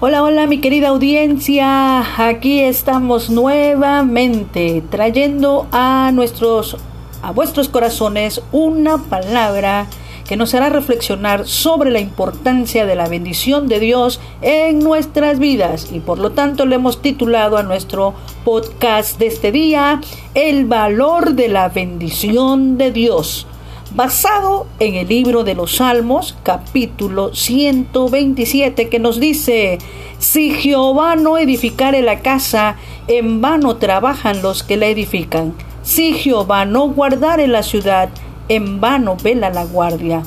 Hola, hola mi querida audiencia, aquí estamos nuevamente trayendo a nuestros a vuestros corazones una palabra que nos hará reflexionar sobre la importancia de la bendición de Dios en nuestras vidas. Y por lo tanto le hemos titulado a nuestro podcast de este día El valor de la bendición de Dios basado en el libro de los Salmos, capítulo 127, que nos dice, si Jehová no edificare la casa, en vano trabajan los que la edifican. Si Jehová no guardare la ciudad, en vano vela la guardia.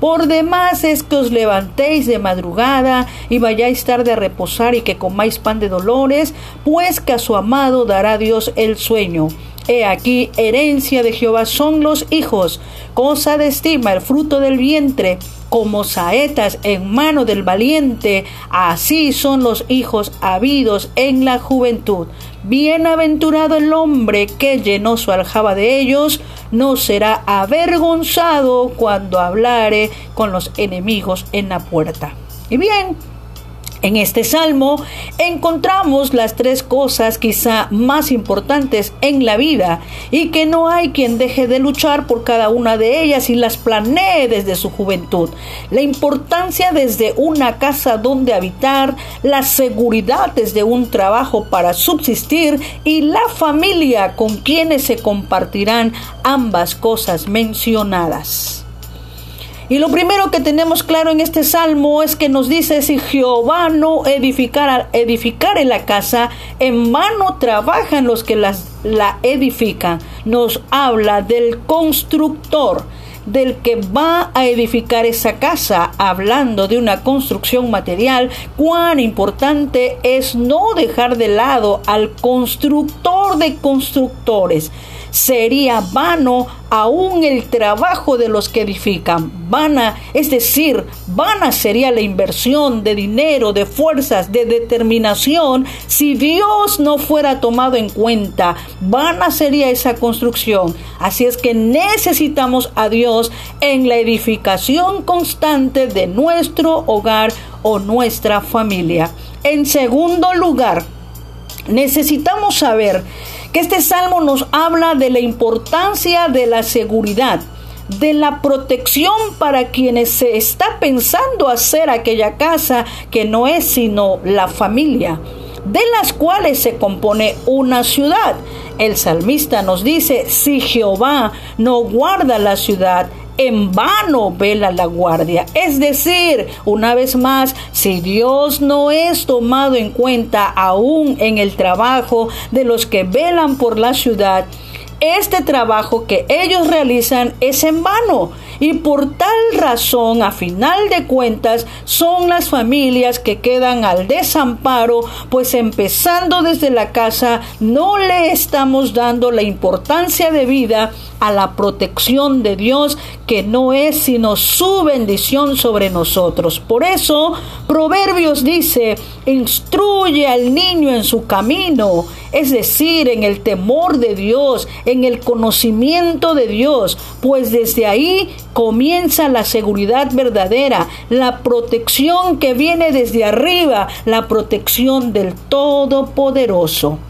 Por demás es que os levantéis de madrugada y vayáis tarde a reposar y que comáis pan de dolores, pues que a su amado dará Dios el sueño. He aquí, herencia de Jehová son los hijos, cosa de estima el fruto del vientre, como saetas en mano del valiente, así son los hijos habidos en la juventud. Bienaventurado el hombre que llenó su aljaba de ellos, no será avergonzado cuando hablare con los enemigos en la puerta. Y bien, en este salmo encontramos las tres cosas quizá más importantes en la vida y que no hay quien deje de luchar por cada una de ellas y las planee desde su juventud. La importancia desde una casa donde habitar, la seguridad desde un trabajo para subsistir y la familia con quienes se compartirán ambas cosas mencionadas. Y lo primero que tenemos claro en este salmo es que nos dice, si Jehová no edificara, edificar la casa, en vano trabajan los que las, la edifican. Nos habla del constructor, del que va a edificar esa casa, hablando de una construcción material, cuán importante es no dejar de lado al constructor de constructores sería vano aún el trabajo de los que edifican. Vana, es decir, vana sería la inversión de dinero, de fuerzas, de determinación, si Dios no fuera tomado en cuenta. Vana sería esa construcción. Así es que necesitamos a Dios en la edificación constante de nuestro hogar o nuestra familia. En segundo lugar, necesitamos saber que este salmo nos habla de la importancia de la seguridad, de la protección para quienes se está pensando hacer aquella casa que no es sino la familia, de las cuales se compone una ciudad. El salmista nos dice, si Jehová no guarda la ciudad, en vano vela la guardia. Es decir, una vez más, si Dios no es tomado en cuenta aún en el trabajo de los que velan por la ciudad, este trabajo que ellos realizan es en vano y por tal razón a final de cuentas son las familias que quedan al desamparo pues empezando desde la casa no le estamos dando la importancia de vida a la protección de Dios que no es sino su bendición sobre nosotros. Por eso Proverbios dice, instruye al niño en su camino, es decir, en el temor de Dios, en el conocimiento de Dios, pues desde ahí comienza la seguridad verdadera, la protección que viene desde arriba, la protección del Todopoderoso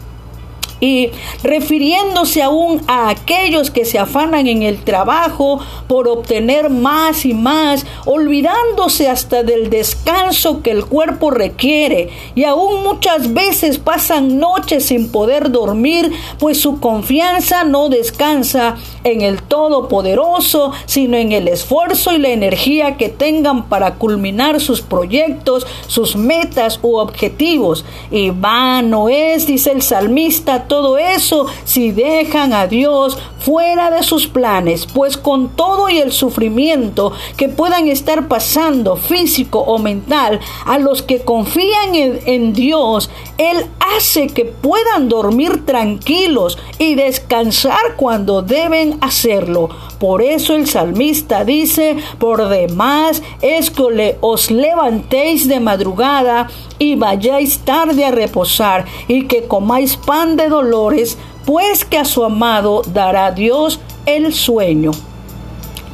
refiriéndose aún a aquellos que se afanan en el trabajo por obtener más y más, olvidándose hasta del descanso que el cuerpo requiere y aún muchas veces pasan noches sin poder dormir, pues su confianza no descansa en el Todopoderoso, sino en el esfuerzo y la energía que tengan para culminar sus proyectos, sus metas u objetivos. Y vano es, dice el salmista, todo eso si dejan a Dios fuera de sus planes, pues con todo y el sufrimiento que puedan estar pasando físico o mental, a los que confían en, Dios, Él hace que puedan dormir tranquilos y descansar cuando deben hacerlo. Por eso el salmista dice, por demás es que os levantéis de madrugada y vayáis tarde a reposar y que comáis pan de dolores, pues que a su amado dará Dios el sueño.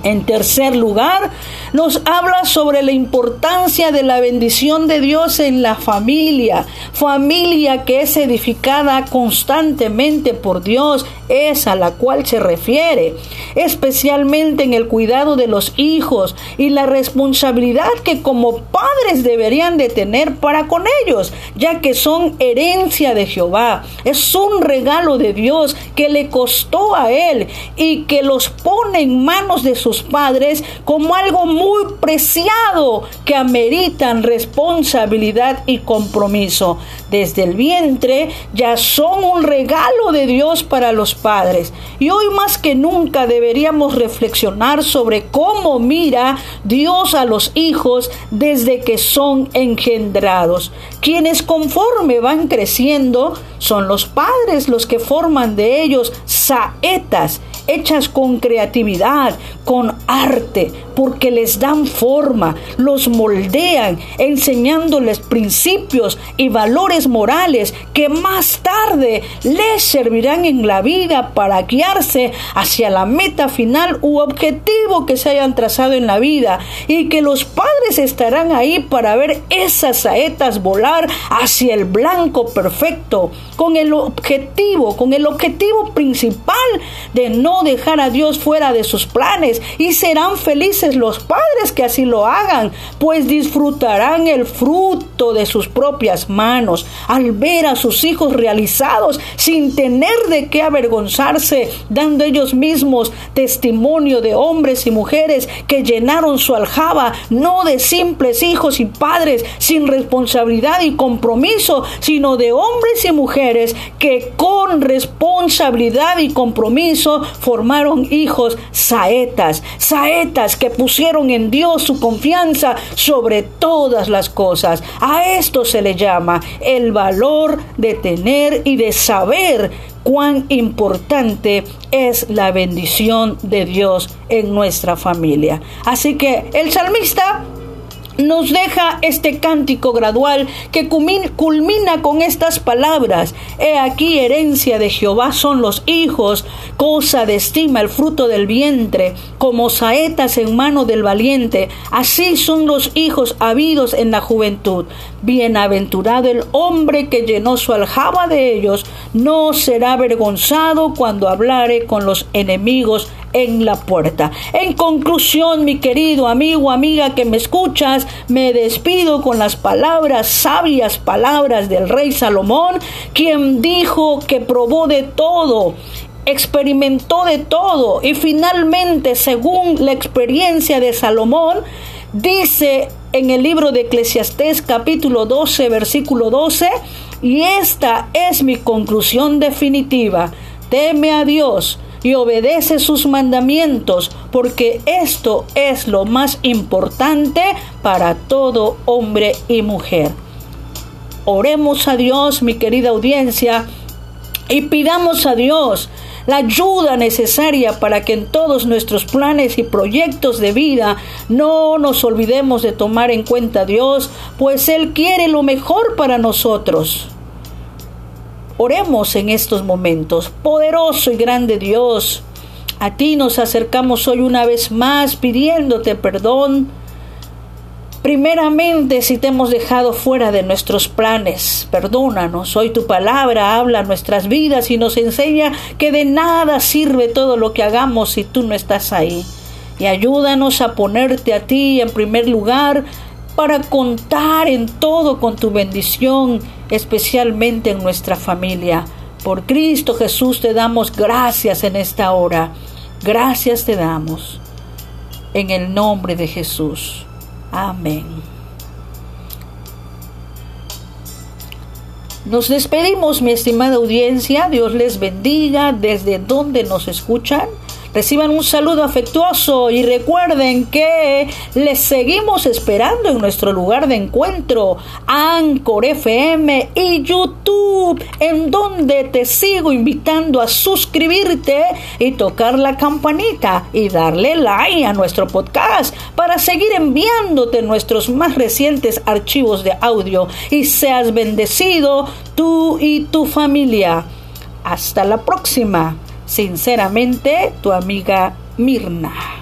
En tercer lugar, nos habla sobre la importancia de la bendición de Dios en la familia, familia que es edificada constantemente por Dios, es a la cual se refiere, especialmente en el cuidado de los hijos y la responsabilidad que como padres deberían de tener para con ellos, ya que son herencia de Jehová. Es un regalo de Dios que le costó a él y que los pone en manos de sus padres como algo muy preciado que ameritan responsabilidad y compromiso. Desde el vientre ya son un regalo de Dios para los padres. Y hoy más que nunca deberíamos reflexionar sobre cómo mira Dios a los hijos desde que son engendrados. Quienes conforme van creciendo son los padres los que forman de ellos saetas hechas con creatividad, con arte, porque les dan forma, los moldean, enseñándoles principios y valores morales que más tarde les servirán en la vida para guiarse hacia la meta final u objetivo que se hayan trazado en la vida y que los padres estarán ahí para ver esas saetas volar hacia el blanco perfecto con el objetivo, con el objetivo principal de no dejar a Dios fuera de sus planes y serán felices los padres que así lo hagan, pues disfrutarán el fruto de sus propias manos al ver a sus hijos realizados sin tener de qué avergonzarse, dando ellos mismos testimonio de hombres y mujeres que llenaron su aljaba, no de simples hijos y padres sin responsabilidad y compromiso, sino de hombres y mujeres que con responsabilidad y compromiso formaron hijos saetas, saetas que pusieron en Dios su confianza sobre todas las cosas. A esto se le llama el valor de tener y de saber cuán importante es la bendición de Dios en nuestra familia. Así que el salmista nos deja este cántico gradual que culmina con estas palabras. He aquí herencia de Jehová son los hijos, cosa de estima el fruto del vientre, como saetas en mano del valiente, así son los hijos habidos en la juventud. Bienaventurado el hombre que llenó su aljaba de ellos, no será avergonzado cuando hablare con los enemigos en la puerta. En conclusión, mi querido amigo, amiga que me escuchas, me despido con las palabras, sabias palabras del rey Salomón, quien dijo que probó de todo experimentó de todo y finalmente, según la experiencia de Salomón, dice en el libro de Eclesiastés capítulo 12 versículo 12, y esta es mi conclusión definitiva, teme a Dios y obedece sus mandamientos, porque esto es lo más importante para todo hombre y mujer. Oremos a Dios, mi querida audiencia, y pidamos a Dios la ayuda necesaria para que en todos nuestros planes y proyectos de vida no nos olvidemos de tomar en cuenta a Dios, pues Él quiere lo mejor para nosotros. Oremos en estos momentos. Poderoso y grande Dios, a ti nos acercamos hoy una vez más pidiéndote perdón. Primeramente, si te hemos dejado fuera de nuestros planes, perdónanos. Hoy tu palabra habla nuestras vidas y nos enseña que de nada sirve todo lo que hagamos si tú no estás ahí. Y ayúdanos a ponerte a ti en primer lugar para contar en todo con tu bendición especialmente en nuestra familia. Por Cristo Jesús te damos gracias en esta hora. Gracias te damos. En el nombre de Jesús. Amén. Nos despedimos, mi estimada audiencia. Dios les bendiga desde donde nos escuchan. Reciban un saludo afectuoso y recuerden que les seguimos esperando en nuestro lugar de encuentro, Anchor FM y YouTube, en donde te sigo invitando a suscribirte y tocar la campanita y darle like a nuestro podcast para seguir enviándote nuestros más recientes archivos de audio y seas bendecido tú y tu familia. Hasta la próxima. Sinceramente, tu amiga Mirna.